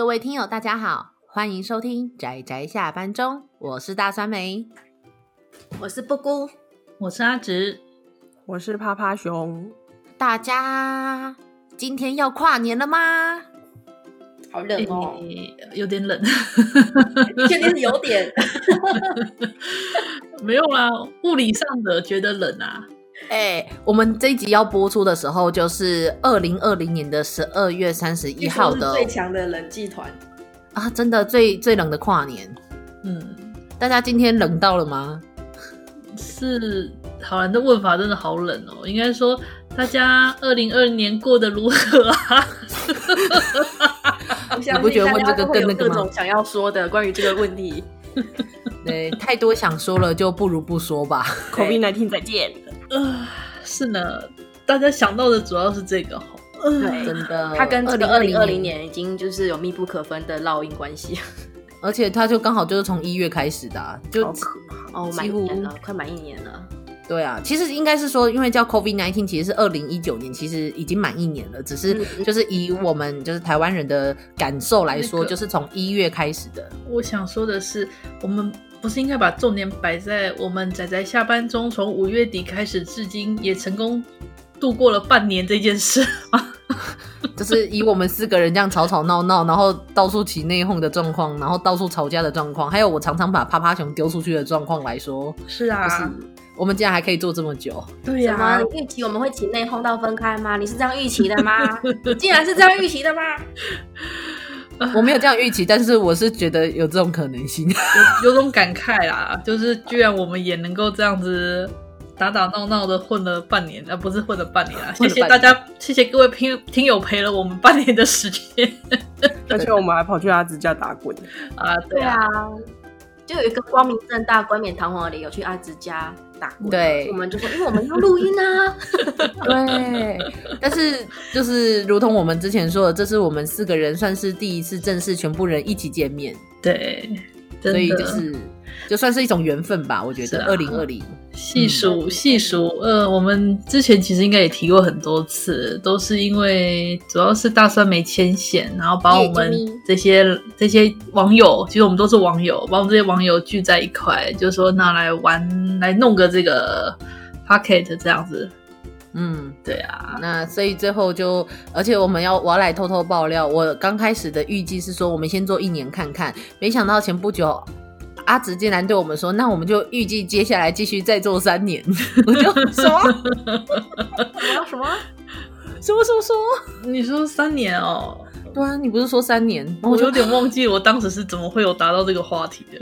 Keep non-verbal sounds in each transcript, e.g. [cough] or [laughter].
各位听友，大家好，欢迎收听宅宅下班中，我是大酸梅，我是布姑，我是阿直，我是趴趴熊。大家今天要跨年了吗？好冷哦，欸、有点冷，[laughs] 确定是有点，[laughs] [laughs] 没有啦，物理上的觉得冷啊。哎、欸，我们这一集要播出的时候，就是二零二零年的十二月三十一号的最强的冷气团啊，真的最最冷的跨年。嗯，大家今天冷到了吗？是，好人的问法真的好冷哦。应该说，大家二零二零年过得如何啊？[laughs] 你不觉得问这个更那个吗？想要说的关于这个问题，[laughs] 对，太多想说了，就不如不说吧。[laughs] COVID-19 再见。[laughs] 呃，是呢，大家想到的主要是这个哈。对，真的，它跟这个二零二零年已经就是有密不可分的烙印关系。而且它就刚好就是从一月开始的，啊，就哦，满一年了，快满一年了。对啊，其实应该是说，因为叫 COVID nineteen，其实是二零一九年，其实已经满一年了。只是就是以我们就是台湾人的感受来说，就是从一月开始的。我想说的是，我们不是应该把重点摆在我们仔仔下班中，从五月底开始至今也成功度过了半年这件事吗？[laughs] 就是以我们四个人这样吵吵闹闹，然后到处起内讧的状况，然后到处吵架的状况，还有我常常把趴趴熊丢出去的状况来说，是啊。就是我们竟然还可以做这么久，对呀、啊？你预期我们会起内讧到分开吗？你是这样预期的吗？[laughs] 竟然是这样预期的吗？[laughs] 我没有这样预期，但是我是觉得有这种可能性，有有种感慨啦，就是居然我们也能够这样子打打闹闹的混了半年，啊，不是混了半年啊！谢谢大家，谢谢各位听听友陪了我们半年的时间，而且我们还跑去阿直家打滚啊！对啊，就有一个光明正大、冠冕堂皇的理由去阿直家。对，我们就说，因为我们要录音啊。[laughs] 对，但是就是如同我们之前说的，这是我们四个人算是第一次正式全部人一起见面。对，所以就是就算是一种缘分吧，我觉得。二零二零细数细数，呃，我们之前其实应该也提过很多次，都是因为主要是大酸梅牵线，然后把我们这些这些网友，其实我们都是网友，把我们这些网友聚在一块，就说拿来玩，来弄个这个 Pocket 这样子。嗯，对啊，那所以最后就，而且我们要我要来偷偷爆料，我刚开始的预计是说，我们先做一年看看，没想到前不久。阿直竟然对我们说：“那我们就预计接下来继续再做三年。[laughs] ”我就说什么什么什么什么说？你说三年哦？对啊，你不是说三年？我有点忘记我当时是怎么会有达到这个话题的。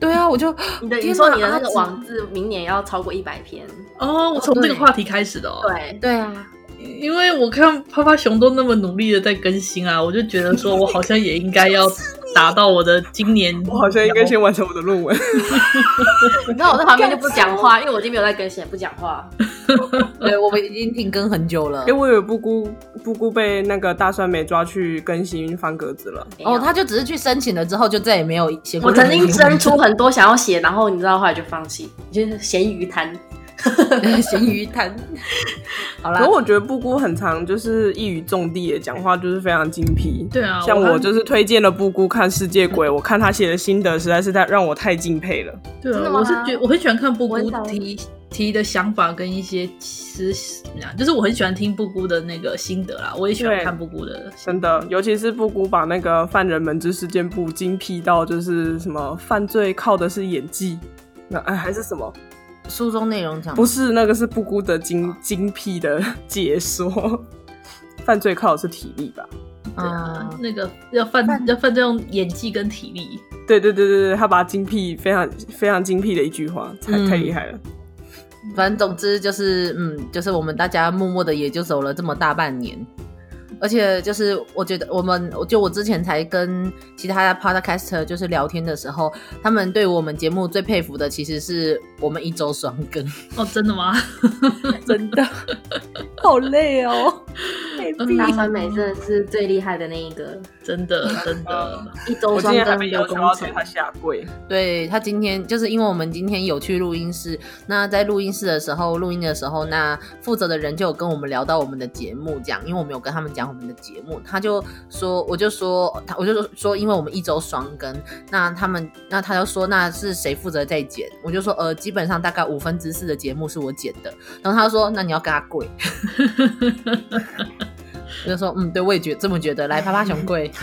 对啊，我就你的你说你的那个网志明年要超过一百篇哦，我从这个话题开始的哦。对对啊，因为我看趴趴熊都那么努力的在更新啊，我就觉得说我好像也应该要。达到我的今年，我好像应该先完成我的论文。[laughs] 你知道我在旁边就不讲话，因为我已经没有在更新，不讲话。[laughs] 对，我们已经停更很久了。因为我以为布姑布姑被那个大酸梅抓去更新方格子了。哦，他就只是去申请了之后，就再也没有写过。我曾经争出很多想要写，然后你知道后来就放弃，就是咸鱼摊。[laughs] 咸鱼摊，[laughs] 好啦。可我觉得布姑很常，就是一语中的耶，讲话就是非常精辟。对啊，像我就是推荐了布姑看《世界鬼》，我看他写的心得实在是太让我太敬佩了。对啊，我是觉得我很喜欢看布姑提提的想法跟一些思想，就是我很喜欢听布姑的那个心得啦。我也喜欢看布姑的，真的，尤其是布姑把那个犯人们之事件簿精辟到，就是什么犯罪靠的是演技，那哎还是什么。书中内容讲不是那个是布菇的精精辟的解说，[laughs] 犯罪靠的是体力吧？啊，那个要犯要犯罪用演技跟体力。对对对对对，他把精辟非常非常精辟的一句话，太、嗯、太厉害了。反正总之就是，嗯，就是我们大家默默的也就走了这么大半年。而且就是，我觉得我们，就我之前才跟其他的 podcaster 就是聊天的时候，他们对我们节目最佩服的，其实是我们一周双更。哦，真的吗？[laughs] 真的，好累哦。大酸梅真的是最厉害的那一个，[laughs] 真的真的，一周双更的工程。他下跪，对他今天就是因为我们今天有去录音室，那在录音室的时候录音的时候，那负责的人就有跟我们聊到我们的节目，这样，因为我们有跟他们讲我们的节目，他就说，我就说，他我就说说，因为我们一周双更，那他们那他就说那是谁负责在剪？我就说呃，基本上大概五分之四的节目是我剪的，然后他说那你要跟他跪。[laughs] 我就说，嗯，对，我也觉这么觉得。来，趴趴熊跪，[laughs] [laughs]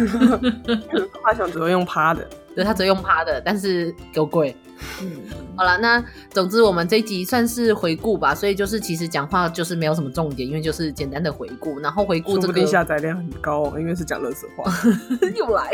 趴趴熊只会用趴的，对，他只会用趴的，但是给我跪。嗯，好了，那总之我们这一集算是回顾吧，所以就是其实讲话就是没有什么重点，因为就是简单的回顾，然后回顾这个下载量很高，因为是讲垃圾话。[laughs] 又来，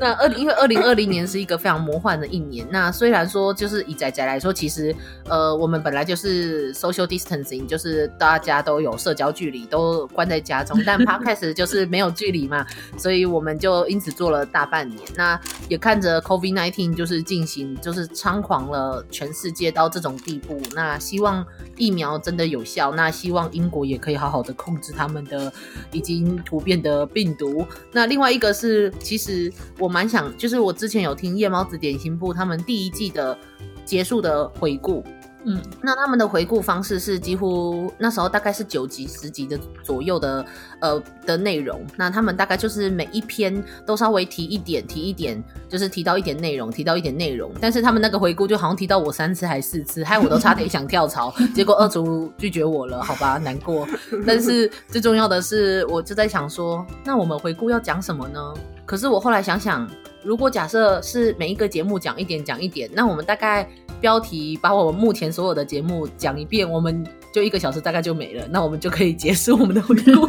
那二零因为二零二零年是一个非常魔幻的一年，那虽然说就是以仔仔来说，其实呃我们本来就是 social distancing，就是大家都有社交距离，都关在家中，但 [laughs] podcast 就是没有距离嘛，所以我们就因此做了大半年，那也看着 COVID nineteen 就是进行就是。猖狂了全世界到这种地步，那希望疫苗真的有效，那希望英国也可以好好的控制他们的已经突变的病毒。那另外一个是，其实我蛮想，就是我之前有听夜猫子点心部他们第一季的结束的回顾。嗯，那他们的回顾方式是几乎那时候大概是九集、十集的左右的呃的内容。那他们大概就是每一篇都稍微提一点，提一点，就是提到一点内容，提到一点内容。但是他们那个回顾就好像提到我三次还四次，害我都差点想跳槽，[laughs] 结果二厨拒绝我了，好吧，难过。但是最重要的是，我就在想说，那我们回顾要讲什么呢？可是我后来想想，如果假设是每一个节目讲一点，讲一点，那我们大概。标题把我们目前所有的节目讲一遍，我们就一个小时大概就没了，那我们就可以结束我们的回顾，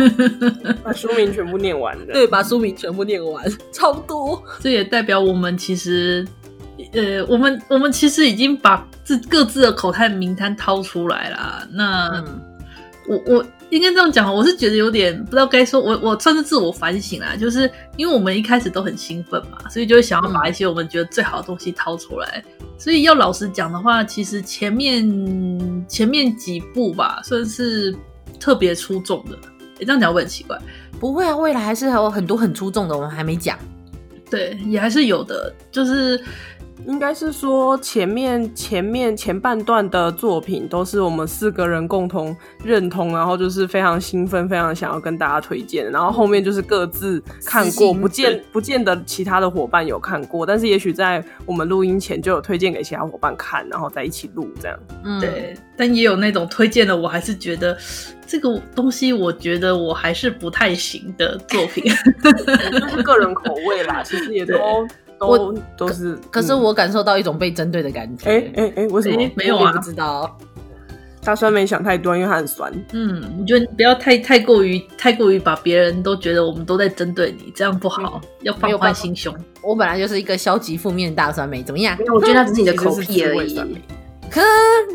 把书名全部念完了。对，把书名全部念完，超多。这也代表我们其实，呃，我们我们其实已经把自各自的口袋名单掏出来了。那、嗯、我我。应该这样讲，我是觉得有点不知道该说，我我算是自我反省啦，就是因为我们一开始都很兴奋嘛，所以就会想要把一些我们觉得最好的东西掏出来。嗯、所以要老实讲的话，其实前面前面几部吧，算是特别出众的。诶，这样讲会很奇怪，不会啊，未来还是还有很多很出众的，我们还没讲。对，也还是有的，就是。应该是说前面前面前半段的作品都是我们四个人共同认同，然后就是非常兴奋，非常想要跟大家推荐。然后后面就是各自看过，不见不见得其他的伙伴有看过，但是也许在我们录音前就有推荐给其他伙伴看，然后再一起录这样。嗯，对。但也有那种推荐的，我还是觉得这个东西，我觉得我还是不太行的作品，[laughs] 就是个人口味啦。其实也都。都我都是可，可是我感受到一种被针对的感觉。哎哎哎，为什么？欸、没有啊，不知道。大酸梅想太多，因为它很酸。嗯，你觉得不要太太过于太过于把别人都觉得我们都在针对你，这样不好。嗯、要放宽心胸。我本来就是一个消极负面大酸梅，怎么样？我觉得那只是你的 [laughs] 口癖而已。可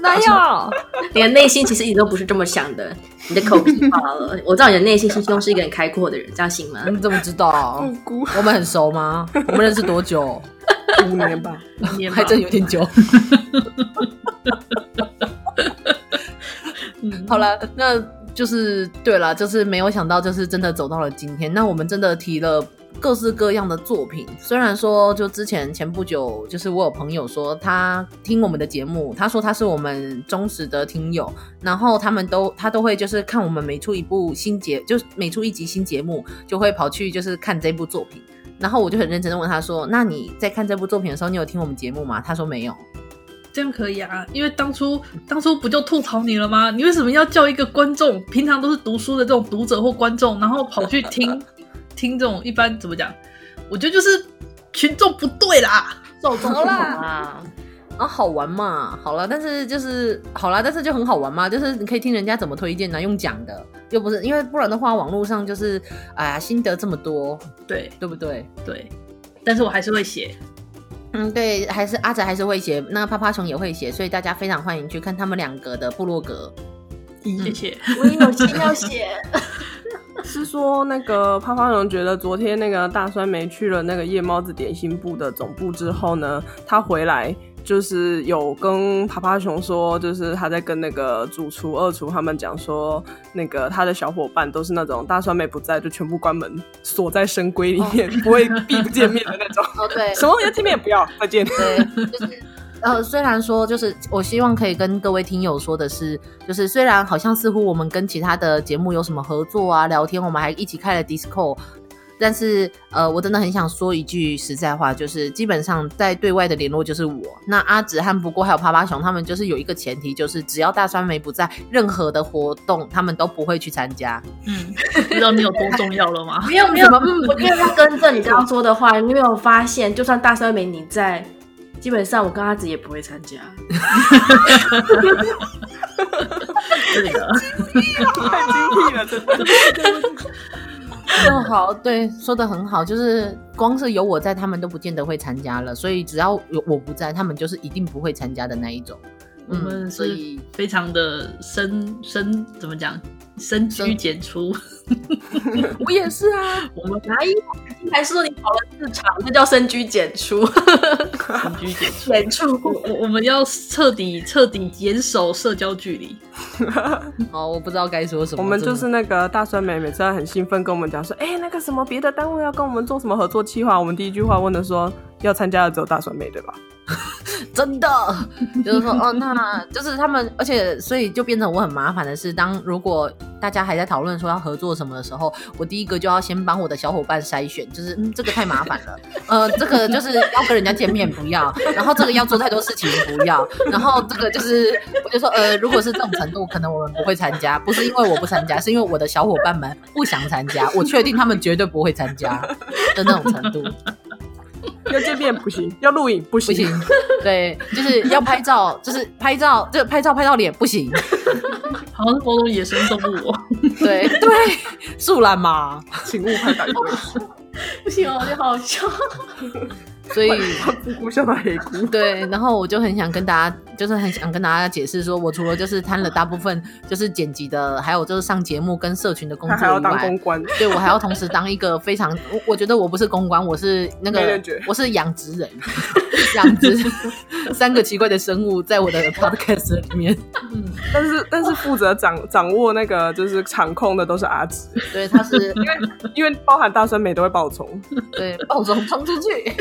哪有？[laughs] 你的内心其实一直都不是这么想的，你的口皮罢了。[laughs] 我知道你的内心心中是一个很开阔的人，这样行吗？你怎么知道？我们很熟吗？我们认识多久？[laughs] 五年吧，五年还真有点久。嗯，好了，那就是对了，就是没有想到，就是真的走到了今天。那我们真的提了。各式各样的作品，虽然说就之前前不久，就是我有朋友说他听我们的节目，他说他是我们忠实的听友，然后他们都他都会就是看我们每出一部新节，就是每出一集新节目，就会跑去就是看这部作品，然后我就很认真的问他说，那你在看这部作品的时候，你有听我们节目吗？他说没有，这样可以啊，因为当初当初不就吐槽你了吗？你为什么要叫一个观众，平常都是读书的这种读者或观众，然后跑去听？听众一般怎么讲？我觉得就是群众不对啦，走错啦啊，好玩嘛，好了，但是就是好了，但是就很好玩嘛，就是你可以听人家怎么推荐呢？用讲的又不是，因为不然的话，网络上就是哎呀，心得这么多，对对不对？对，但是我还是会写，嗯，对，还是阿宅还是会写，那趴趴熊也会写，所以大家非常欢迎去看他们两个的部落格。谢谢，我也有心要写。[laughs] 是说那个趴趴熊觉得昨天那个大酸梅去了那个夜猫子点心部的总部之后呢，他回来就是有跟趴趴熊说，就是他在跟那个主厨、二厨他们讲说，那个他的小伙伴都是那种大酸梅不在就全部关门锁在深闺里面，哦、不会避不见面的那种。哦，对，什么要见面不要，再见。对，就是呃，虽然说就是我希望可以跟各位听友说的是，就是虽然好像似乎我们跟其他的节目有什么合作啊、聊天，我们还一起开了 Discord。但是，呃，我真的很想说一句实在话，就是基本上在对外的联络就是我。那阿紫和不过还有趴趴熊他们，就是有一个前提，就是只要大酸梅不在，任何的活动他们都不会去参加。嗯，不知道你有多重要了吗？没 [laughs] 有没有，我因为要跟着你刚刚说的话，你没有发现，就算大酸梅你在，基本上我跟阿紫也不会参加。这个太精辟了，真的。哦，好，对，说的很好，就是光是有我在，他们都不见得会参加了，所以只要有我不在，他们就是一定不会参加的那一种。我们所以非常的深深怎么讲，深居简出。[laughs] 我也是啊，我们哪一还是说你跑了市场，那叫深居简出。深居简出，简出。我我们要彻底彻底严守社交距离。[laughs] 哦，我不知道该说什么。我们就是那个大酸梅，每次很兴奋跟我们讲说，哎、欸，那个什么别的单位要跟我们做什么合作计划，我们第一句话问的说，要参加的只有大酸妹，对吧？[laughs] 真的，就是说，哦，那就是他们，而且所以就变成我很麻烦的是，当如果大家还在讨论说要合作什么的时候，我第一个就要先帮我的小伙伴筛选，就是嗯，[laughs] 这个太麻烦了，呃，这个就是要跟人家见面不要，然后这个要做太多事情不要，然后这个就是我就说，呃，如果是这种程度，可能我们不会参加，不是因为我不参加，是因为我的小伙伴们不想参加，我确定他们绝对不会参加的那种程度。要见面不行，要录影不行，不行，对，就是要拍照，就是拍照，就拍照拍到脸不行，[laughs] 好像是某种野生动物，对 [laughs] 对，树懒嘛，请勿拍打 [laughs] 不行哦，就好笑。所以姑姑笑到黑姑，[laughs] 对，然后我就很想跟大家，就是很想跟大家解释说，我除了就是摊了大部分就是剪辑的，还有就是上节目跟社群的工作以外，还要当公关，对，我还要同时当一个非常，我 [laughs] 我觉得我不是公关，我是那个我是养殖人，[laughs] 养殖三个奇怪的生物在我的 podcast 里面，嗯，但是但是负责掌掌握那个就是场控的都是阿紫，对，他是因为因为包含大酸梅都会爆冲，对，爆冲冲出去。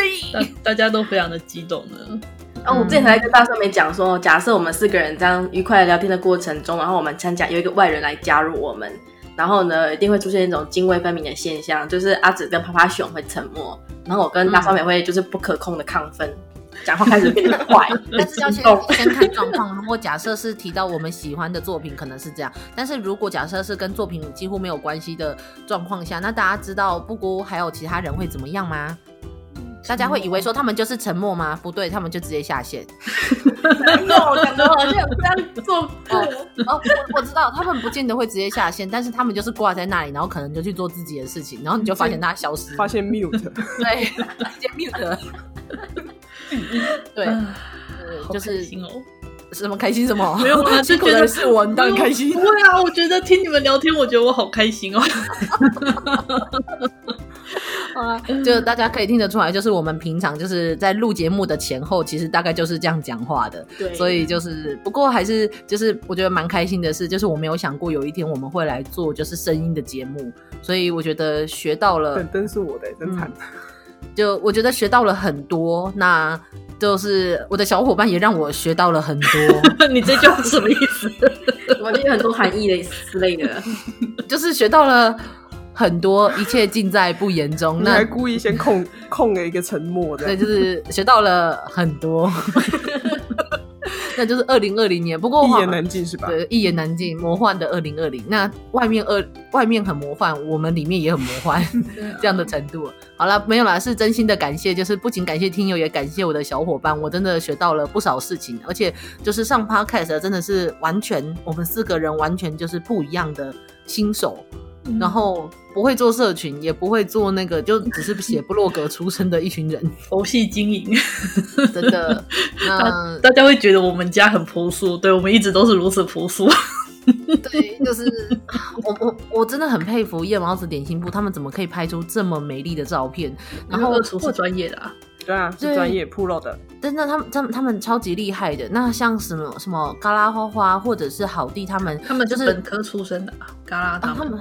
[laughs] 大家都非常的激动呢。哦，我之前还跟大酸梅讲说，假设我们四个人这样愉快的聊天的过程中，然后我们参加有一个外人来加入我们，然后呢，一定会出现一种泾渭分明的现象，就是阿紫跟趴趴熊会沉默，然后我跟大酸梅会就是不可控的亢奋。嗯讲话开始变得快，[laughs] 但是要先先看状况。如果假设是提到我们喜欢的作品，可能是这样；但是如果假设是跟作品几乎没有关系的状况下，那大家知道布谷还有其他人会怎么样吗？大家会以为说他们就是沉默吗？不对，他们就直接下线。没有，我感觉好像有这样做过。哦，我我知道，他们不见得会直接下线，但是他们就是挂在那里，然后可能就去做自己的事情，然后你就发现他消失，发现 mute，[laughs] 对，直接 mute。[laughs] 对，就是什么开心什么，没有啊，[laughs] 就觉得是我，你当然开心。不会啊，我觉得听你们聊天，我觉得我好开心哦。[laughs] 啊，就大家可以听得出来，就是我们平常就是在录节目的前后，其实大概就是这样讲话的。对，所以就是不过还是就是我觉得蛮开心的是，就是我没有想过有一天我们会来做就是声音的节目，所以我觉得学到了。本灯是我的，真惨。嗯就我觉得学到了很多，那就是我的小伙伴也让我学到了很多。[laughs] 你这句话什么意思？我觉得很多含义的之类的，[laughs] 就是学到了很多，一切尽在不言中。那还故意先控控了一个沉默的，对，就是学到了很多。[laughs] 那就是二零二零年，不过一言难尽是吧？对，一言难尽，魔幻的二零二零。那外面二外面很魔幻，我们里面也很魔幻 [laughs] [laughs] 这样的程度。好了，没有啦，是真心的感谢，就是不仅感谢听友，也感谢我的小伙伴，我真的学到了不少事情，而且就是上 Podcast 真的是完全我们四个人完全就是不一样的新手。然后不会做社群，也不会做那个，就只是写部落格出身的一群人，[laughs] 佛系经营，真的。[laughs] 那大家会觉得我们家很朴素，对，我们一直都是如此朴素。对，就是我我我真的很佩服夜猫子点心部，他们怎么可以拍出这么美丽的照片？然后是专业的啊，对啊，是专业 pro 的。真的，他们他们他们超级厉害的。那像什么什么嘎啦花花，或者是好弟他们，他们就是本科出身的嘎啦他们。啊他们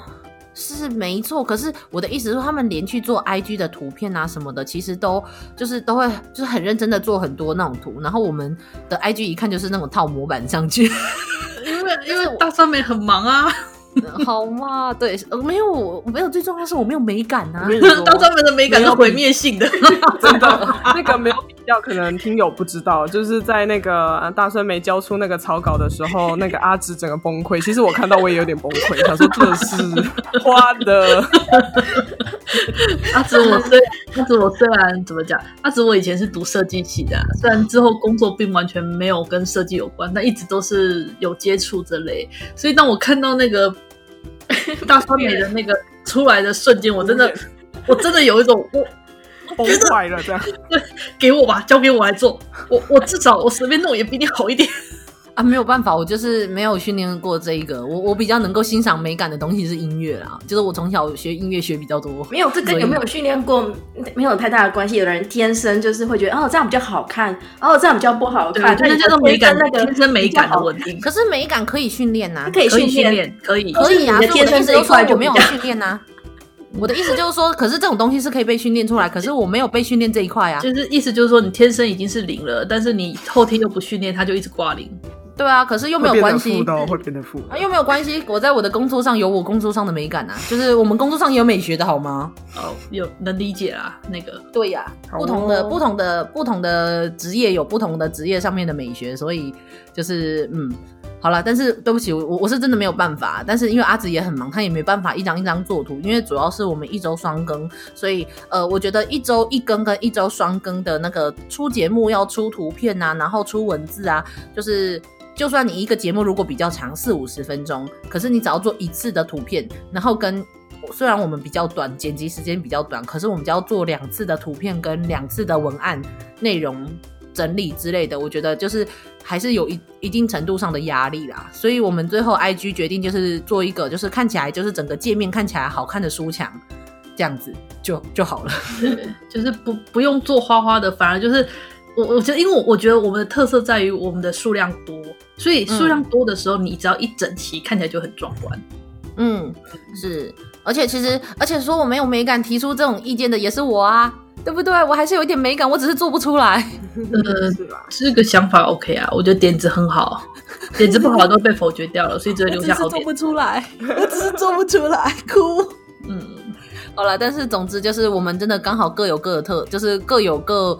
是没错，可是我的意思是说，他们连去做 IG 的图片啊什么的，其实都就是都会就是很认真的做很多那种图，然后我们的 IG 一看就是那种套模板上去，[laughs] 因为因为大上面很忙啊。[laughs] 好嘛，对，没有，我没有，最重要的是我没有美感啊。当专门的美感是毁灭性的，[laughs] [laughs] 真的，那个没有比较，可能听友不知道，就是在那个大孙没交出那个草稿的时候，那个阿直整个崩溃。其实我看到我也有点崩溃，想说这是花的。阿直，我虽阿直，我虽然怎么讲，阿直我以前是读设计系的，虽然之后工作并完全没有跟设计有关，但一直都是有接触这类，所以当我看到那个。[laughs] 大川美的那个出来的瞬间，我真的，[laughs] 我真的有一种我崩坏了这样。对，给我吧，交给我来做。我我至少我随便弄也比你好一点。啊，没有办法，我就是没有训练过这一个。我我比较能够欣赏美感的东西是音乐啦，就是我从小学音乐学比较多。没有这跟有没有训练过没有太大的关系。有的人天生就是会觉得哦这样比较好看，哦这样比较不好看，那叫做美感那个天生美感的问题。可是美感可以训练呐，可以训练，可以可以啊。你的天生这一块就没有训练呐。我的意思就是说，可是这种东西是可以被训练出来，可是我没有被训练这一块啊。就是意思就是说，你天生已经是零了，但是你后天又不训练，它就一直挂零。对啊，可是又没有关系，会变得负啊，又没有关系。我在我的工作上有我工作上的美感啊，就是我们工作上也有美学的好吗？哦，有能理解啦，那个对呀、啊，不同的、哦、不同的不同的职业有不同的职业上面的美学，所以就是嗯，好了。但是对不起，我我是真的没有办法。但是因为阿紫也很忙，他也没办法一张一张做图，因为主要是我们一周双更，所以呃，我觉得一周一更跟一周双更的那个出节目要出图片啊，然后出文字啊，就是。就算你一个节目如果比较长四五十分钟，可是你只要做一次的图片，然后跟虽然我们比较短，剪辑时间比较短，可是我们只要做两次的图片跟两次的文案内容整理之类的，我觉得就是还是有一一定程度上的压力啦。所以我们最后 IG 决定就是做一个，就是看起来就是整个界面看起来好看的书墙，这样子就就好了，[laughs] 就是不不用做花花的，反而就是。我我觉得，因为我我觉得我们的特色在于我们的数量多，所以数量多的时候，你只要一整齐，看起来就很壮观。嗯，是，而且其实，而且说我没有美感提出这种意见的也是我啊，对不对？我还是有一点美感，我只是做不出来。呃，是个想法 OK 啊，我觉得点子很好，[laughs] 点子不好都被否决掉了，所以只会留下好点。做不出来，我只是做不出来，哭。嗯，好了，但是总之就是我们真的刚好各有各的特，就是各有各。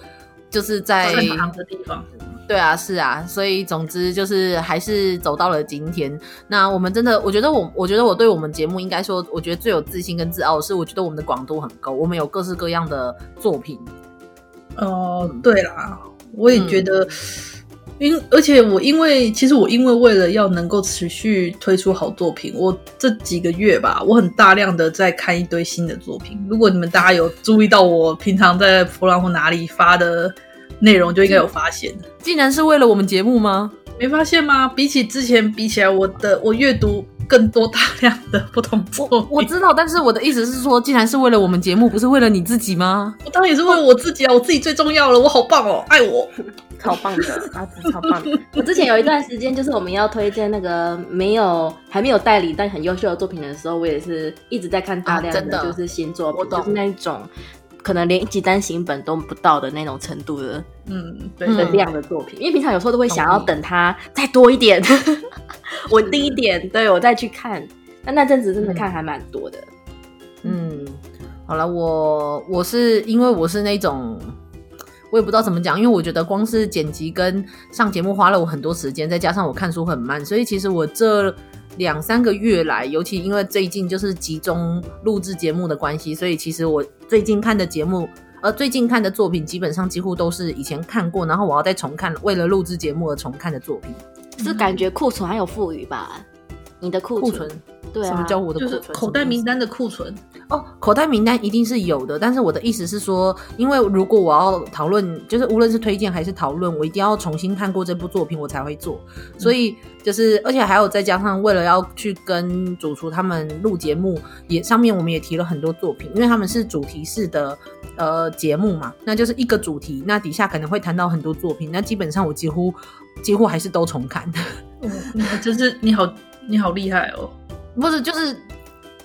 就是在忙的地方，对啊，是啊，所以总之就是还是走到了今天。那我们真的，我觉得我，我觉得我对我们节目应该说，我觉得最有自信跟自傲的是，我觉得我们的广度很高，我们有各式各样的作品。哦、呃，对啦，我也觉得，因、嗯、而且我因为其实我因为为了要能够持续推出好作品，我这几个月吧，我很大量的在看一堆新的作品。如果你们大家有注意到我平常在噗浪或哪里发的。内容就应该有发现，竟然是为了我们节目吗？没发现吗？比起之前比起来，我的我阅读更多大量的不同作品。我知道，但是我的意思是说，竟然是为了我们节目，不是为了你自己吗？我当然也是为了我自己啊！我自己最重要了，我好棒哦，爱我，超棒的，阿紫超棒的。[laughs] 我之前有一段时间，就是我们要推荐那个没有还没有代理但很优秀的作品的时候，我也是一直在看大量的就是新作品，啊、就是那一种。可能连一集单行本都不到的那种程度的，嗯，对的量的作品，因为平常有时候都会想要等它再多一点，稳定一点，对我再去看。但那阵子真的看还蛮多的。嗯，好了，我我是因为我是那种，我也不知道怎么讲，因为我觉得光是剪辑跟上节目花了我很多时间，再加上我看书很慢，所以其实我这。两三个月来，尤其因为最近就是集中录制节目的关系，所以其实我最近看的节目，呃，最近看的作品基本上几乎都是以前看过，然后我要再重看，为了录制节目而重看的作品。是感觉库存还有富余吧？你的库存，对啊，什么叫我的库存？就是口袋名单的库存哦，口袋名单一定是有的，但是我的意思是说，因为如果我要讨论，就是无论是推荐还是讨论，我一定要重新看过这部作品，我才会做。所以就是，而且还有再加上，为了要去跟主厨他们录节目，也上面我们也提了很多作品，因为他们是主题式的呃节目嘛，那就是一个主题，那底下可能会谈到很多作品，那基本上我几乎 [laughs] 几乎还是都重看。[laughs] 嗯，就是你好，你好厉害哦。不是，就是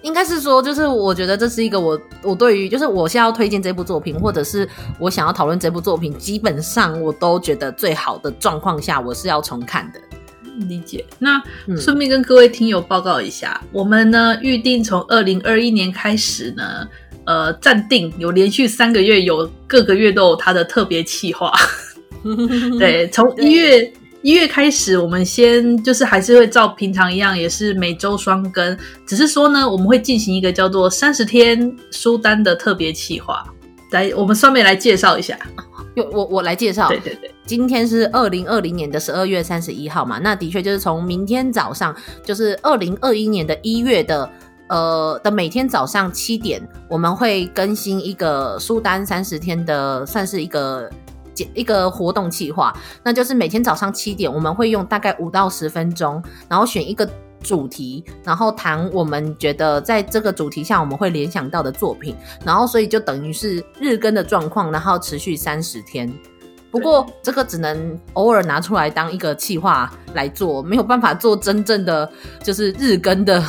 应该是说，就是我觉得这是一个我我对于就是我现在要推荐这部作品，或者是我想要讨论这部作品，基本上我都觉得最好的状况下，我是要重看的。理解。那顺便跟各位听友报告一下，嗯、我们呢预定从二零二一年开始呢，呃，暂定有连续三个月有各个月都有它的特别企划。[laughs] 对，从一月。一月开始，我们先就是还是会照平常一样，也是每周双更。只是说呢，我们会进行一个叫做三十天书单的特别企划。来，我们双妹来介绍一下。我我来介绍。对对对，今天是二零二零年的十二月三十一号嘛，那的确就是从明天早上，就是二零二一年的一月的呃的每天早上七点，我们会更新一个书单三十天的，算是一个。一个活动计划，那就是每天早上七点，我们会用大概五到十分钟，然后选一个主题，然后谈我们觉得在这个主题下我们会联想到的作品，然后所以就等于是日更的状况，然后持续三十天。不过这个只能偶尔拿出来当一个计划来做，没有办法做真正的就是日更的，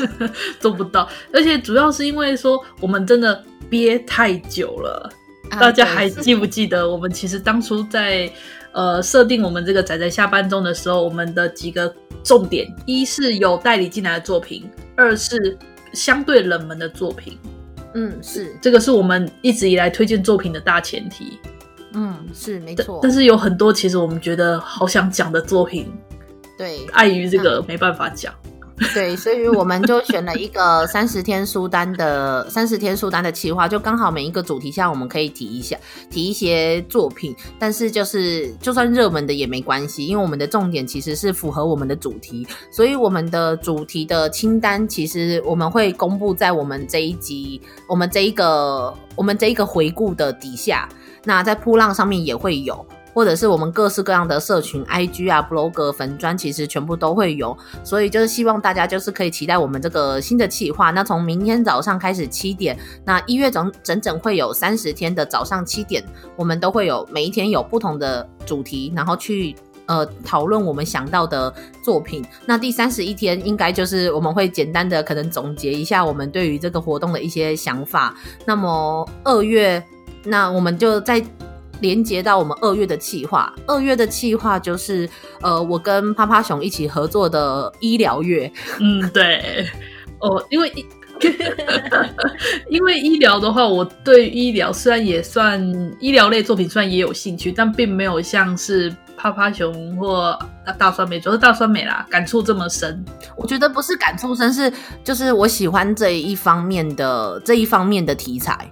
[laughs] 做不到。而且主要是因为说我们真的憋太久了。大家还记不记得，我们其实当初在呃设定我们这个仔仔下班中的时候，我们的几个重点：一是有代理进来的作品，二是相对冷门的作品。嗯，是这个是我们一直以来推荐作品的大前提。嗯，是没错。但是有很多其实我们觉得好想讲的作品，对，碍于这个没办法讲。对，所以我们就选了一个三十天书单的三十天书单的企划，就刚好每一个主题下我们可以提一下，提一些作品，但是就是就算热门的也没关系，因为我们的重点其实是符合我们的主题，所以我们的主题的清单其实我们会公布在我们这一集，我们这一个我们这一个回顾的底下，那在铺浪上面也会有。或者是我们各式各样的社群，IG 啊、blog、粉砖，其实全部都会有，所以就是希望大家就是可以期待我们这个新的企划。那从明天早上开始七点，那一月整整整会有三十天的早上七点，我们都会有每一天有不同的主题，然后去呃讨论我们想到的作品。那第三十一天应该就是我们会简单的可能总结一下我们对于这个活动的一些想法。那么二月，那我们就在。连接到我们二月的企划，二月的企划就是呃，我跟趴趴熊一起合作的医疗月。嗯，对，[laughs] 哦，因为因为医疗的话，我对医疗虽然也算医疗类作品，虽然也有兴趣，但并没有像是趴趴熊或大酸梅，主要是大酸梅啦，感触这么深。我觉得不是感触深，是就是我喜欢这一方面的这一方面的题材。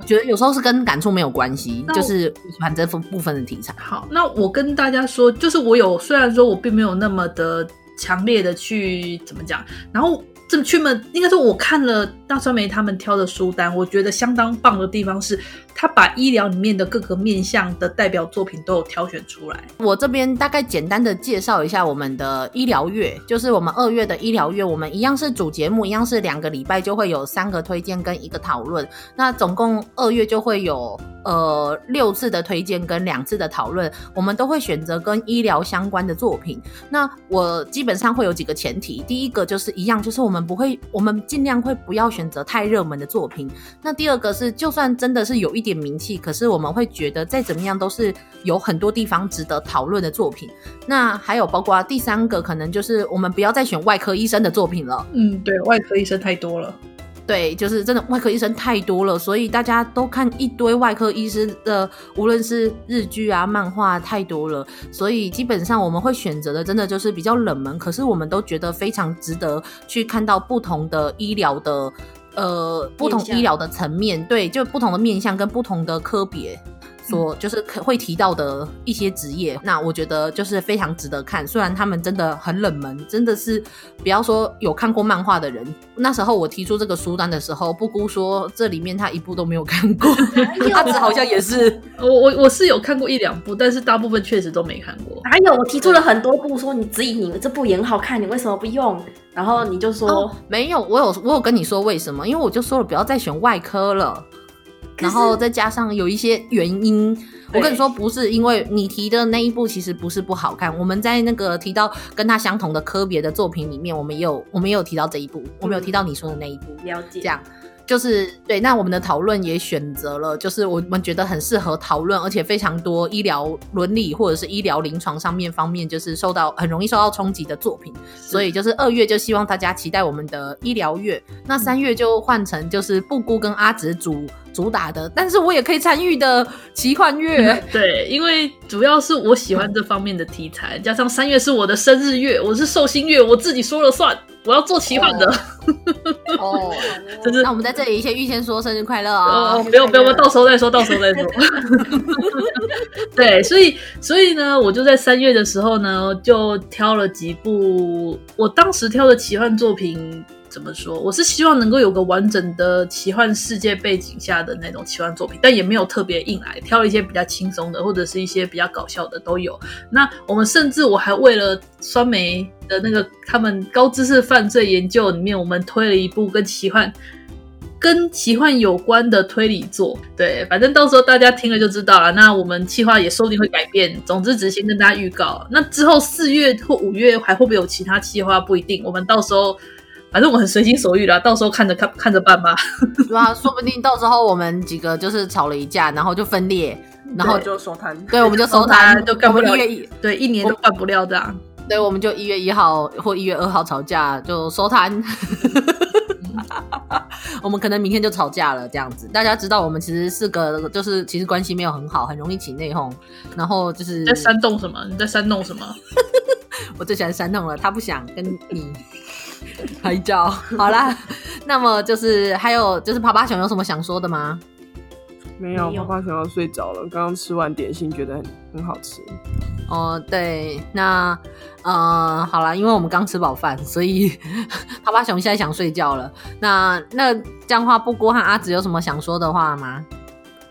我觉得有时候是跟感触没有关系，就是喜欢这部分的题材。好，那我跟大家说，就是我有虽然说我并没有那么的强烈的去怎么讲，然后。这么去们应该说，我看了大酸梅他们挑的书单，我觉得相当棒的地方是，他把医疗里面的各个面向的代表作品都有挑选出来。我这边大概简单的介绍一下我们的医疗月，就是我们二月的医疗月，我们一样是主节目，一样是两个礼拜就会有三个推荐跟一个讨论。那总共二月就会有呃六次的推荐跟两次的讨论，我们都会选择跟医疗相关的作品。那我基本上会有几个前提，第一个就是一样，就是我们。不会，我们尽量会不要选选择太热门的作品。那第二个是，就算真的是有一点名气，可是我们会觉得再怎么样都是有很多地方值得讨论的作品。那还有包括第三个，可能就是我们不要再选外科医生的作品了。嗯，对，外科医生太多了。对，就是真的外科医生太多了，所以大家都看一堆外科医生的，无论是日剧啊、漫画太多了，所以基本上我们会选择的，真的就是比较冷门，可是我们都觉得非常值得去看到不同的医疗的，呃，不同医疗的层面，对，就不同的面向跟不同的科别。所就是可会提到的一些职业，那我觉得就是非常值得看。虽然他们真的很冷门，真的是不要说有看过漫画的人，那时候我提出这个书单的时候，布姑说这里面他一部都没有看过，[laughs] 阿紫好像也是，我我我是有看过一两部，但是大部分确实都没看过。还有我提出了很多部，说你指引你这部也很好看，你为什么不用？然后你就说、哦、没有，我有我有跟你说为什么？因为我就说了不要再选外科了。然后再加上有一些原因，我跟你说，不是因为你提的那一部其实不是不好看。我们在那个提到跟他相同的科别的作品里面，我们也有我们也有提到这一部，我们有提到你说的那一部。了解。这样就是对。那我们的讨论也选择了，就是我们觉得很适合讨论，而且非常多医疗伦理或者是医疗临床上面方面，就是受到很容易受到冲击的作品。所以就是二月就希望大家期待我们的医疗月，那三月就换成就是布姑跟阿紫主。主打的，但是我也可以参与的奇幻月。嗯，[laughs] 对，因为主要是我喜欢这方面的题材，加上三月是我的生日月，我是寿星月，我自己说了算，我要做奇幻的。哦，[laughs] 就是那我们在这里先预先说生日快乐啊！哦，不用不用，到时候再说，到时候再说。[laughs] 对，所以所以呢，我就在三月的时候呢，就挑了几部我当时挑的奇幻作品。怎么说？我是希望能够有个完整的奇幻世界背景下的那种奇幻作品，但也没有特别硬来，挑一些比较轻松的，或者是一些比较搞笑的都有。那我们甚至我还为了酸梅的那个他们高知识犯罪研究里面，我们推了一部跟奇幻跟奇幻有关的推理作。对，反正到时候大家听了就知道了。那我们计划也说不定会改变。总之，只是先跟大家预告。那之后四月或五月还会不会有其他计划？不一定。我们到时候。反正我很随心所欲啦，到时候看着看看着办吧。对啊，说不定到时候我们几个就是吵了一架，然后就分裂，然后就收摊。对，我们就收摊，就干不了。对，一年都办不了这样。对，我们就一月一号或一月二号吵架就收摊。[laughs] 我们可能明天就吵架了，这样子。大家知道我们其实是个，就是其实关系没有很好，很容易起内讧。然后就是在煽动什么？你在煽动什么？[laughs] 我最喜欢煽动了，他不想跟你。[laughs] 拍照好啦，[laughs] 那么就是还有就是趴趴熊有什么想说的吗？没有，趴趴熊要睡着了。刚刚吃完点心，觉得很很好吃。哦，对，那呃，好啦，因为我们刚吃饱饭，所以 [laughs] 趴趴熊现在想睡觉了。那那这样的话，布姑和阿紫有什么想说的话吗？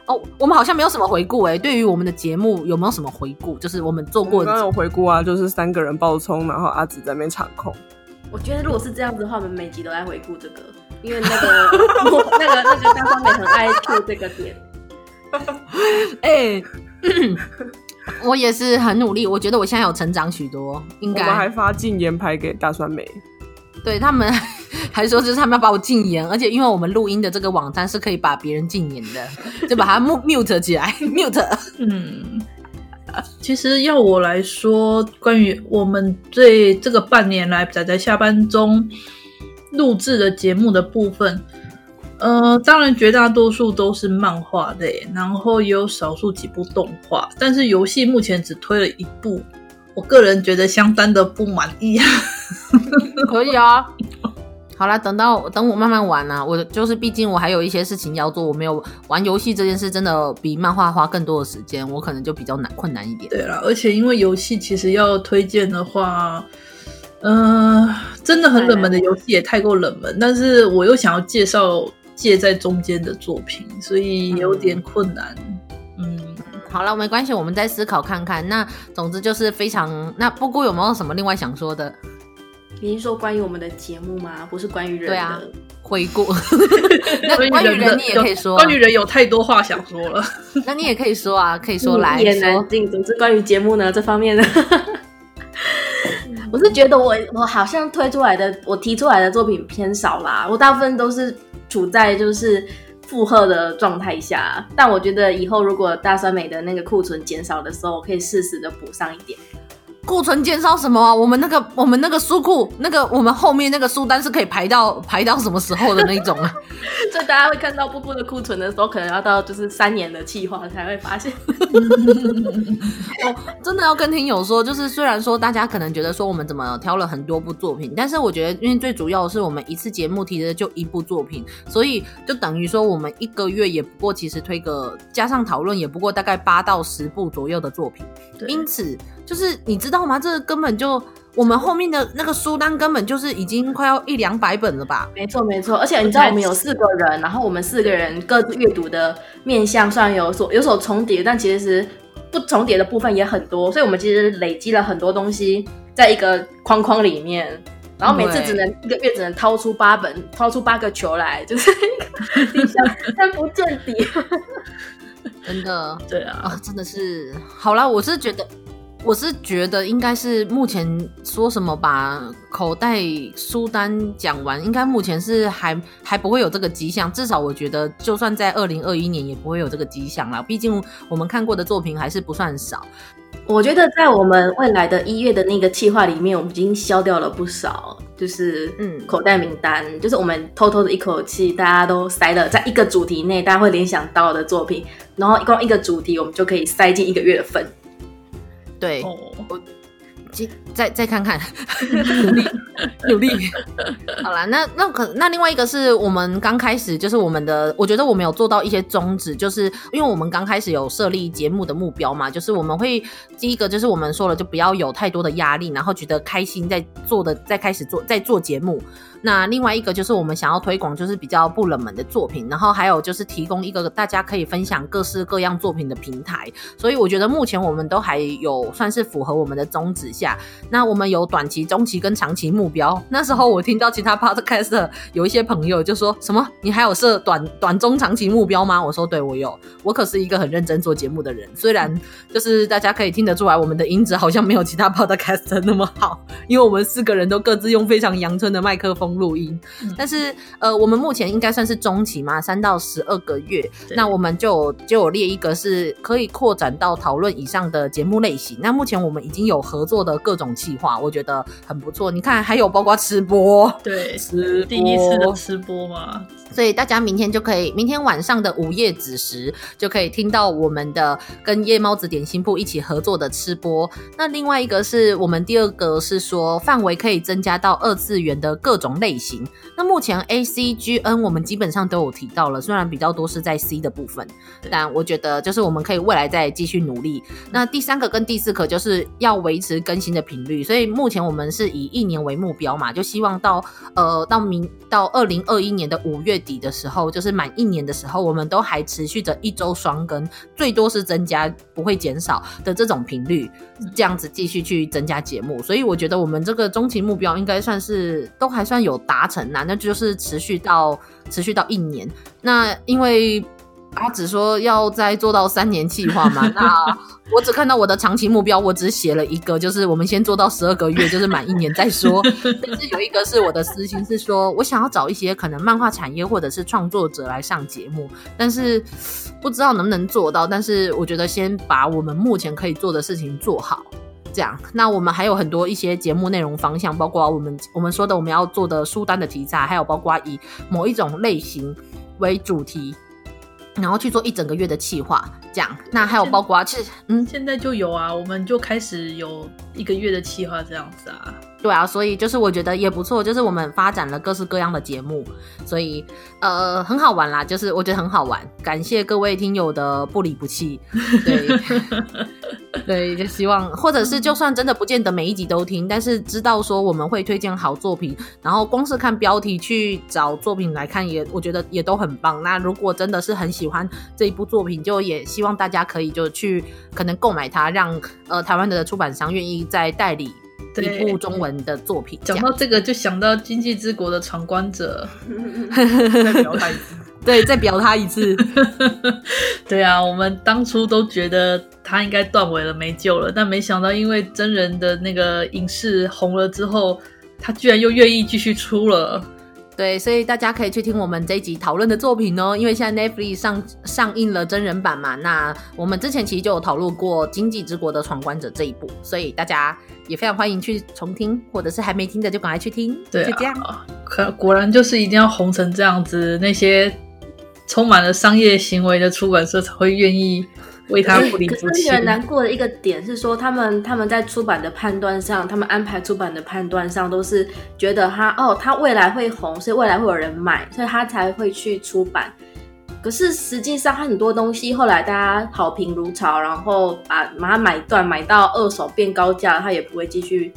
哦，我们好像没有什么回顾哎、欸。对于我们的节目，有没有什么回顾？就是我们做过的，刚刚有回顾啊，就是三个人爆冲，然后阿紫在那边场控。我觉得如果是这样子的话，我们每集都在回顾这个，因为那个 [laughs] 那个那个大酸梅很爱 Q 这个点。[laughs] 哎、欸，我也是很努力，我觉得我现在有成长许多。应该我们还发禁言牌给大酸梅，对他们还说就是他们要把我禁言，而且因为我们录音的这个网站是可以把别人禁言的，就把它 mute 起来，mute。嗯。[laughs] 其实要我来说，关于我们对这个半年来仔仔下班中录制的节目的部分，呃，当然绝大多数都是漫画类，然后也有少数几部动画，但是游戏目前只推了一部，我个人觉得相当的不满意。[laughs] 可以啊。好啦，等到等我慢慢玩啊。我就是，毕竟我还有一些事情要做，我没有玩游戏这件事，真的比漫画花更多的时间，我可能就比较难困难一点。对啦，而且因为游戏其实要推荐的话，嗯、呃，真的很冷门的游戏也太过冷门，但是我又想要介绍介在中间的作品，所以有点困难。嗯，嗯好了，没关系，我们再思考看看。那总之就是非常，那布姑有没有什么另外想说的？你是说关于我们的节目吗？不是关于人的。回顾。[laughs] 那关于人，你也可以说。关于人有太多话想说了。[laughs] 那你也可以说啊，可以说来。一言难尽。总之，关于节目呢这方面呢，[laughs] 我是觉得我我好像推出来的，我提出来的作品偏少啦。我大部分都是处在就是负荷的状态下。但我觉得以后如果大酸美的那个库存减少的时候，我可以适时的补上一点。库存减少什么啊？我们那个我们那个书库那个我们后面那个书单是可以排到排到什么时候的那种啊？[laughs] 所以大家会看到布布的库存的时候，可能要到就是三年的计划才会发现。[laughs] 哦，真的要跟听友说，就是虽然说大家可能觉得说我们怎么挑了很多部作品，但是我觉得因为最主要的是我们一次节目提的就一部作品，所以就等于说我们一个月也不过其实推个加上讨论也不过大概八到十部左右的作品，因此。就是你知道吗？这个根本就我们后面的那个书单根本就是已经快要一两百本了吧？没错没错，而且你知道我们有四个人，然后我们四个人各自阅读的面向虽然有所有所重叠，但其实是不重叠的部分也很多，所以我们其实累积了很多东西在一个框框里面，然后每次只能一个月只能掏出八本，掏出八个球来，就是底下看不见底，真的对啊，啊真的是好啦，我是觉得。我是觉得应该是目前说什么把口袋书单讲完，应该目前是还还不会有这个迹象。至少我觉得，就算在二零二一年也不会有这个迹象啦。毕竟我们看过的作品还是不算少。我觉得在我们未来的一月的那个计划里面，我们已经消掉了不少，就是嗯口袋名单，嗯、就是我们偷偷的一口气，大家都塞了在一个主题内，大家会联想到的作品，然后一共一个主题，我们就可以塞进一个月的份。对，我再再看看，[laughs] 努力努力。好啦，那那可那另外一个是我们刚开始就是我们的，我觉得我们有做到一些宗旨，就是因为我们刚开始有设立节目的目标嘛，就是我们会第一个就是我们说了，就不要有太多的压力，然后觉得开心在做的，在开始做在做节目。那另外一个就是我们想要推广，就是比较不冷门的作品，然后还有就是提供一个大家可以分享各式各样作品的平台。所以我觉得目前我们都还有算是符合我们的宗旨下。那我们有短期、中期跟长期目标。那时候我听到其他 podcast 有一些朋友就说什么：“你还有设短短中长期目标吗？”我说：“对，我有。我可是一个很认真做节目的人。虽然就是大家可以听得出来，我们的音质好像没有其他 podcast 那么好，因为我们四个人都各自用非常阳春的麦克风。”录音，但是呃，我们目前应该算是中期嘛，三到十二个月，那我们就就有列一个是可以扩展到讨论以上的节目类型。那目前我们已经有合作的各种企划，我觉得很不错。你看，还有包括吃播，对，吃播第一次的吃播嘛。所以大家明天就可以，明天晚上的午夜子时就可以听到我们的跟夜猫子点心铺一起合作的吃播。那另外一个是我们第二个是说范围可以增加到二次元的各种类型。那目前 A C G N 我们基本上都有提到了，虽然比较多是在 C 的部分，但我觉得就是我们可以未来再继续努力。那第三个跟第四个就是要维持更新的频率，所以目前我们是以一年为目标嘛，就希望到呃到明到二零二一年的五月底的时候，就是满一年的时候，我们都还持续着一周双更，最多是增加，不会减少的这种频率，这样子继续去增加节目。所以我觉得我们这个中期目标应该算是都还算有有达成啦，那就是持续到持续到一年。那因为。阿只说要再做到三年计划嘛？那我只看到我的长期目标，我只写了一个，就是我们先做到十二个月，就是满一年再说。[laughs] 但是有一个是我的私心，是说我想要找一些可能漫画产业或者是创作者来上节目，但是不知道能不能做到。但是我觉得先把我们目前可以做的事情做好，这样。那我们还有很多一些节目内容方向，包括我们我们说的我们要做的书单的题材，还有包括以某一种类型为主题。然后去做一整个月的企划，这样。那还有包括，其实嗯，现在就有啊，我们就开始有一个月的企划这样子啊。对啊，所以就是我觉得也不错，就是我们发展了各式各样的节目，所以呃很好玩啦，就是我觉得很好玩。感谢各位听友的不离不弃，对 [laughs] 对，就希望或者是就算真的不见得每一集都听，但是知道说我们会推荐好作品，然后光是看标题去找作品来看也，也我觉得也都很棒。那如果真的是很喜欢这一部作品，就也希望大家可以就去可能购买它，让呃台湾的出版商愿意再代理。一部中文的作品，讲到这个就想到《经济之国》的闯关者，[laughs] 再表他一次，[laughs] 对，再表他一次，[laughs] 对啊，我们当初都觉得他应该断尾了，没救了，但没想到因为真人的那个影视红了之后，他居然又愿意继续出了。对，所以大家可以去听我们这一集讨论的作品哦。因为现在 Netflix 上上映了真人版嘛，那我们之前其实就有讨论过《经济之国的闯关者》这一部，所以大家也非常欢迎去重听，或者是还没听的就赶快去听。对、啊，就这样。可果然就是一定要红成这样子，那些充满了商业行为的出版社才会愿意。为他不离不弃。可是令人难过的一个点是说，他们他们在出版的判断上，他们安排出版的判断上，都是觉得他哦，他未来会红，所以未来会有人买，所以他才会去出版。可是实际上，他很多东西后来大家好评如潮，然后把把它买断，买到二手变高价，他也不会继续，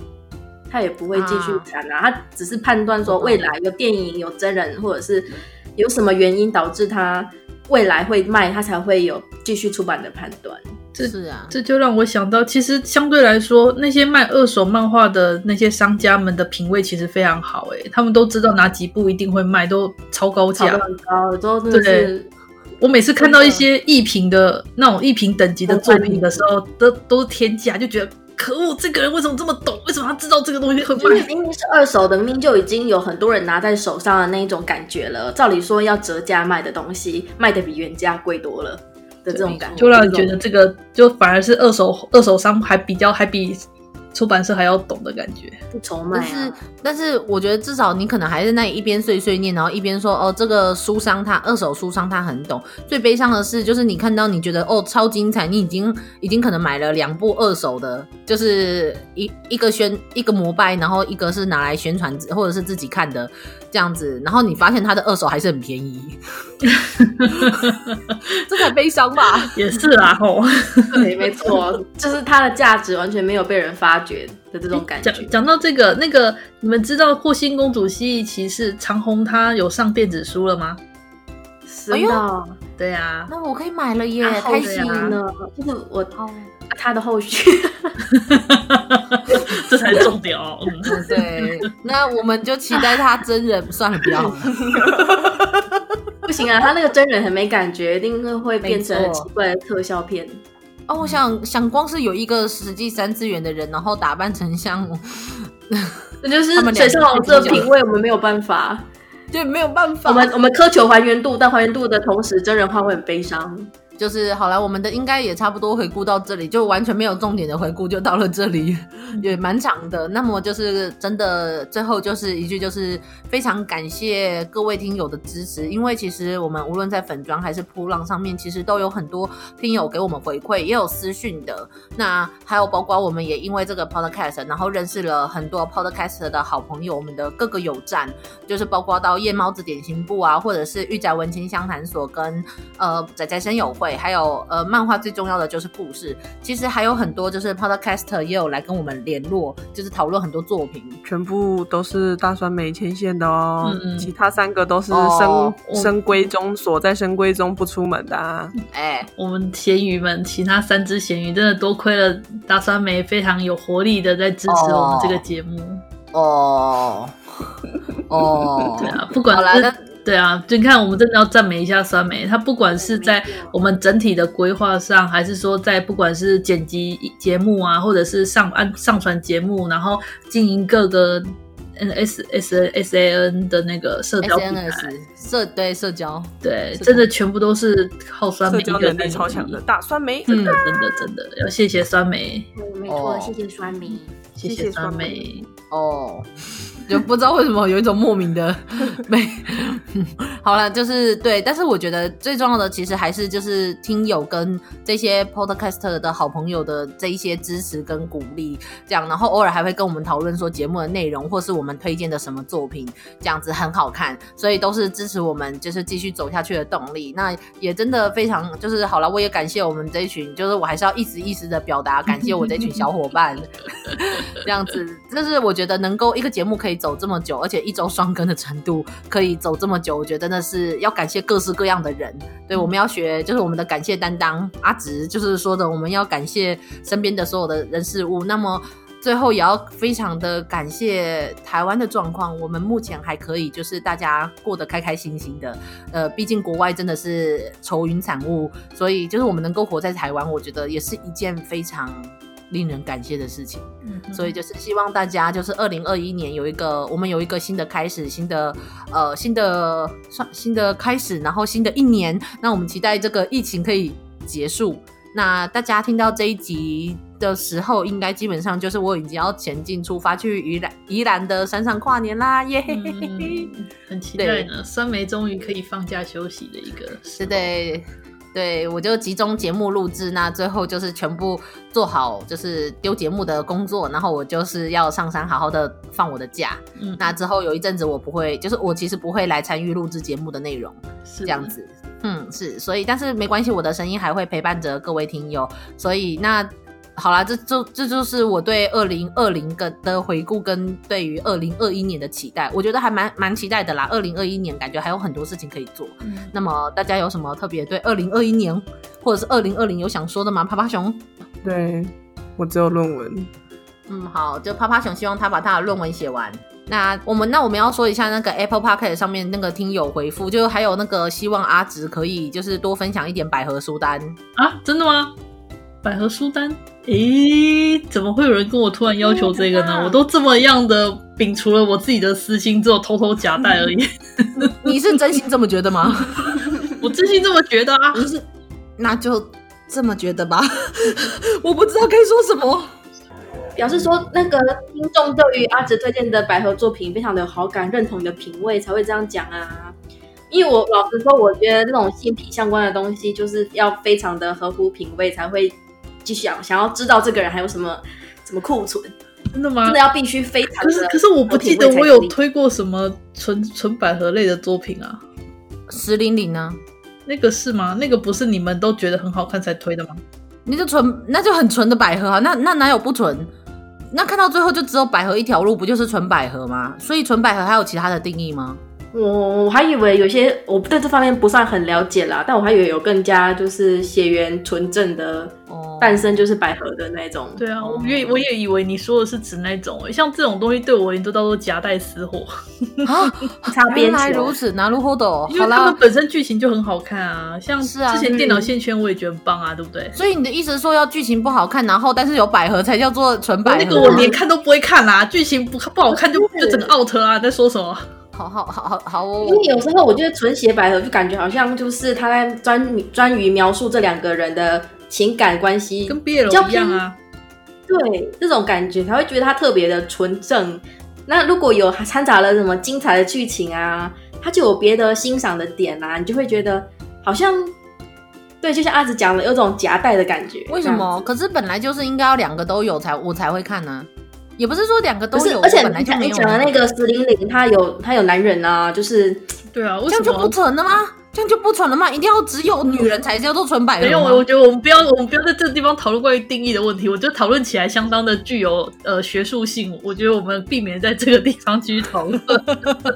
他也不会继续谈啊。他只是判断说，未来有电影、有真人，或者是有什么原因导致他。未来会卖，他才会有继续出版的判断。这是啊，这就让我想到，其实相对来说，那些卖二手漫画的那些商家们的品味其实非常好，诶，他们都知道哪几部一定会卖，都超高价，很高，都真的是。对，我每次看到一些艺评的那种艺评等级的作品的时候，都都是天价，就觉得。可恶！这个人为什么这么懂？为什么他知道这个东西很贵？明明是二手的，明明就已经有很多人拿在手上的那一种感觉了。照理说要折价卖的东西，卖的比原价贵多了的这种感觉，就让你觉得这个就反而是二手二手商还比较还比。出版社还要懂的感觉，不愁卖啊。但是，但是我觉得至少你可能还是那一边碎碎念，然后一边说哦，这个书商他二手书商他很懂。最悲伤的是，就是你看到你觉得哦超精彩，你已经已经可能买了两部二手的，就是一一个宣一个膜拜，然后一个是拿来宣传或者是自己看的这样子，然后你发现它的二手还是很便宜，[laughs] 这才悲伤吧？也是啊，吼，对，没错，就是它的价值完全没有被人发。掘的这种感觉。讲讲到这个，那个你们知道《霍星公主：蜥蜴骑士》长虹》它有上电子书了吗？是的，对啊，那我可以买了耶，开心了。就是我他的后续，[laughs] 这才是重点哦。[laughs] 对，那我们就期待他真人，算了，不要了。不行啊，他那个真人很没感觉，一定会变成很奇怪的特效片。哦，我想想，光是有一个实际三次元的人，然后打扮成像，那就是水上王子的品味，我们没有办法，对，没有办法。我们我们苛求还原度，但还原度的同时，真人化会很悲伤。就是好了，我们的应该也差不多回顾到这里，就完全没有重点的回顾，就到了这里，也蛮长的。那么就是真的，最后就是一句，就是非常感谢各位听友的支持，因为其实我们无论在粉专还是噗浪上面，其实都有很多听友给我们回馈，也有私讯的。那还有包括我们也因为这个 podcast，然后认识了很多 podcast 的好朋友，我们的各个友站，就是包括到夜猫子点心部啊，或者是御宅文青相谈所跟呃仔仔声友会。还有呃，漫画最重要的就是故事。其实还有很多，就是 Podcaster 也有来跟我们联络，就是讨论很多作品，全部都是大酸梅牵线的哦。嗯嗯，其他三个都是深深闺中锁在深闺中不出门的啊。哎、欸，我们咸鱼们，其他三只咸鱼真的多亏了大酸梅，非常有活力的在支持我们这个节目。哦哦，[laughs] 对啊，不管是。对啊，就你看，我们真的要赞美一下酸梅。他不管是在我们整体的规划上，还是说在不管是剪辑节目啊，或者是上按上传节目，然后经营各个 N S S S A N 的那个社交平台，社对社交，对，真的全部都是靠酸梅一个人能力超强的大酸梅。真的真的真的要谢谢酸梅，没错，谢谢酸梅，谢谢酸梅哦。就不知道为什么有一种莫名的 [laughs] 美。好了，就是对，但是我觉得最重要的其实还是就是听友跟这些 podcaster 的好朋友的这一些支持跟鼓励，这样，然后偶尔还会跟我们讨论说节目的内容，或是我们推荐的什么作品，这样子很好看，所以都是支持我们就是继续走下去的动力。那也真的非常就是好了，我也感谢我们这一群，就是我还是要一直一直的表达感谢我这群小伙伴，[laughs] 这样子，就是我觉得能够一个节目可以。走这么久，而且一周双更的程度可以走这么久，我觉得真的是要感谢各式各样的人。对，我们要学，就是我们的感谢担当阿直，就是说的我们要感谢身边的所有的人事物。那么最后也要非常的感谢台湾的状况，我们目前还可以，就是大家过得开开心心的。呃，毕竟国外真的是愁云惨雾，所以就是我们能够活在台湾，我觉得也是一件非常。令人感谢的事情。嗯，所以就是希望大家就是二零二一年有一个我们有一个新的开始，新的呃新的算新的开始，然后新的一年，那我们期待这个疫情可以结束。那大家听到这一集的时候，应该基本上就是我已经要前进出发去宜兰宜兰的山上跨年啦，耶！很期待呢，酸梅终于可以放假休息的一个，是的，对，我就集中节目录制，那最后就是全部做好，就是丢节目的工作，然后我就是要上山好好的放我的假。嗯，那之后有一阵子我不会，就是我其实不会来参与录制节目的内容，是这样子。嗯，是，所以但是没关系，我的声音还会陪伴着各位听友。所以那好啦，这就这就是我对二零二零跟的回顾跟对于二零二一年的期待，我觉得还蛮蛮期待的啦。二零二一年感觉还有很多事情可以做。嗯，那么大家有什么特别对二零二一年或者是二零二零有想说的吗？趴趴熊，对，我只有论文。嗯，好，就趴趴熊希望他把他的论文写完。那我们那我们要说一下那个 Apple Podcast 上面那个听友回复，就还有那个希望阿直可以就是多分享一点百合书单啊？真的吗？百合书单？诶，怎么会有人跟我突然要求这个呢？我都这么样的摒除了我自己的私心，只有偷偷夹带而已。[laughs] 你是真心这么觉得吗？我真心这么觉得啊。不是，那就这么觉得吧。[laughs] 我不知道该说什么。表示说，那个听众对于阿哲推荐的百合作品非常的有好感，认同你的品味，才会这样讲啊。因为我老实说，我觉得这种性癖相关的东西，就是要非常的合乎品味，才会继续想想要知道这个人还有什么什么库存。真的吗？真的要必须非常。可是可是我不记得我有推过什么纯纯百合类的作品啊。石玲玲呢？那个是吗？那个不是你们都觉得很好看才推的吗？那就纯，那就很纯的百合啊，那那哪有不纯？那看到最后就只有百合一条路，不就是纯百合吗？所以纯百合还有其他的定义吗？我我还以为有些我对这方面不算很了解啦，但我还以为有更加就是血缘纯正的诞生就是百合的那种。对啊，我也我也以为你说的是指那种，像这种东西对我而言都叫做夹带私货啊。[laughs] 原来如此，なるほど。因为他们本身剧情就很好看啊，像之前电脑线圈我也觉得很棒啊，对不对？所以你的意思是说要剧情不好看，然后但是有百合才叫做纯百合？那个我连看都不会看啊，剧情不不好看就就整个 out 啊，在说什么？ 好好好好好哦，因为有时候我觉得纯写百合就感觉好像就是他在专专于描述这两个人的情感关系，跟 BL 一样啊。对，这种感觉才会觉得他特别的纯正。那如果有掺杂了什么精彩的剧情啊，他就有别的欣赏的点啊，你就会觉得好像对，就像阿紫讲的，有种夹带的感觉。为什么？可是本来就是应该要两个都有才我才会看呢、啊。也不是说两个都有，而且你讲你讲的那个石玲玲，她有她有男人啊，就是对啊，这样就不纯了吗？这样就不纯了吗？一定要只有女人才叫做纯百合？没有，我觉得我们不要我们不要在这个地方讨论关于定义的问题，我觉得讨论起来相当的具有呃学术性，我觉得我们避免在这个地方继续讨论。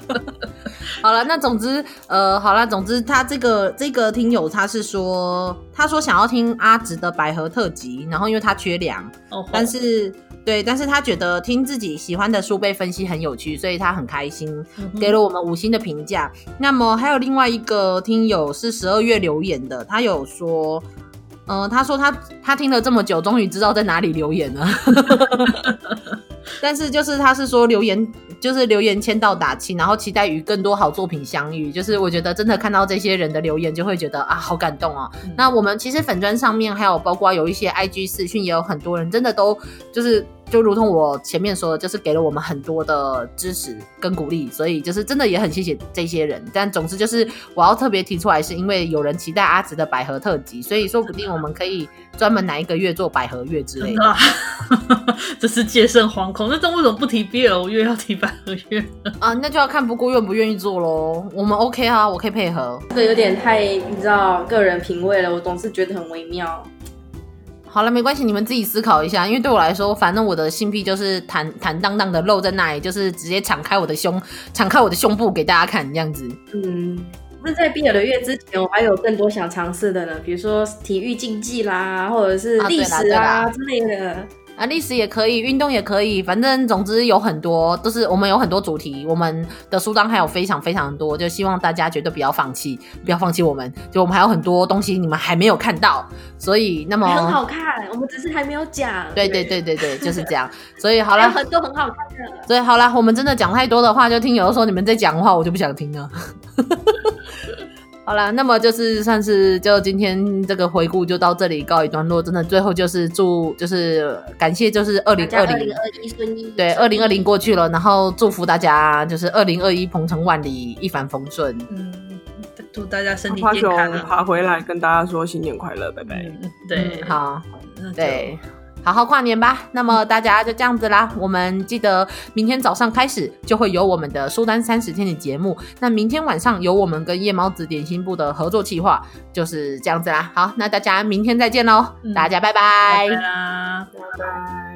[laughs] 好了，那总之呃好了，总之他这个这个听友他是说，他说想要听阿直的百合特辑，然后因为他缺粮，哦，但是。对，但是他觉得听自己喜欢的书被分析很有趣，所以他很开心，给了我们五星的评价。那么还有另外一个听友是十二月留言的，他有说，嗯、呃，他说他他听了这么久，终于知道在哪里留言了。[laughs] 但是就是他是说留言就是留言签到打气，然后期待与更多好作品相遇。就是我觉得真的看到这些人的留言，就会觉得啊，好感动啊。嗯、那我们其实粉砖上面还有包括有一些 IG 私讯，也有很多人真的都就是。就如同我前面说的，就是给了我们很多的支持跟鼓励，所以就是真的也很谢谢这些人。但总之就是我要特别提出来，是因为有人期待阿直的百合特辑，所以说不定我们可以专门哪一个月做百合月之类的。啊、[laughs] 这是戒慎惶恐，那这为什么不提 BL 月要提百合月 [laughs] 啊？那就要看不过愿不愿意做喽。我们 OK 啊，我可以配合。这个有点太你知道个人品味了，我总是觉得很微妙。好了，没关系，你们自己思考一下。因为对我来说，反正我的性癖就是坦坦荡荡的露在那里，就是直接敞开我的胸，敞开我的胸部给大家看这样子。嗯，那在毕业的月之前，我还有更多想尝试的呢，比如说体育竞技啦，或者是历史啊，啊之类的。啊，历史也可以，运动也可以，反正总之有很多，都是我们有很多主题，我们的书单还有非常非常多，就希望大家绝对不要放弃，不要放弃我们，就我们还有很多东西你们还没有看到，所以那么很好看，我们只是还没有讲。对对对对对，[laughs] 就是这样。所以好了，很多很好看的。所以好了，我们真的讲太多的话，就听有的时候你们在讲的话，我就不想听了。好啦，那么就是算是就今天这个回顾就到这里告一段落。真的，最后就是祝就是感谢，就是二零二零二零二一顺利。对，二零二零过去了，然后祝福大家就是二零二一鹏程万里，一帆风顺。嗯，祝大家身体健康，啊。爬回来跟大家说新年快乐，拜拜。嗯、对、嗯，好，对。好好跨年吧，那么大家就这样子啦。我们记得明天早上开始就会有我们的书单三十天的节目。那明天晚上有我们跟夜猫子点心部的合作计划，就是这样子啦。好，那大家明天再见喽，嗯、大家拜拜。拜拜，拜拜。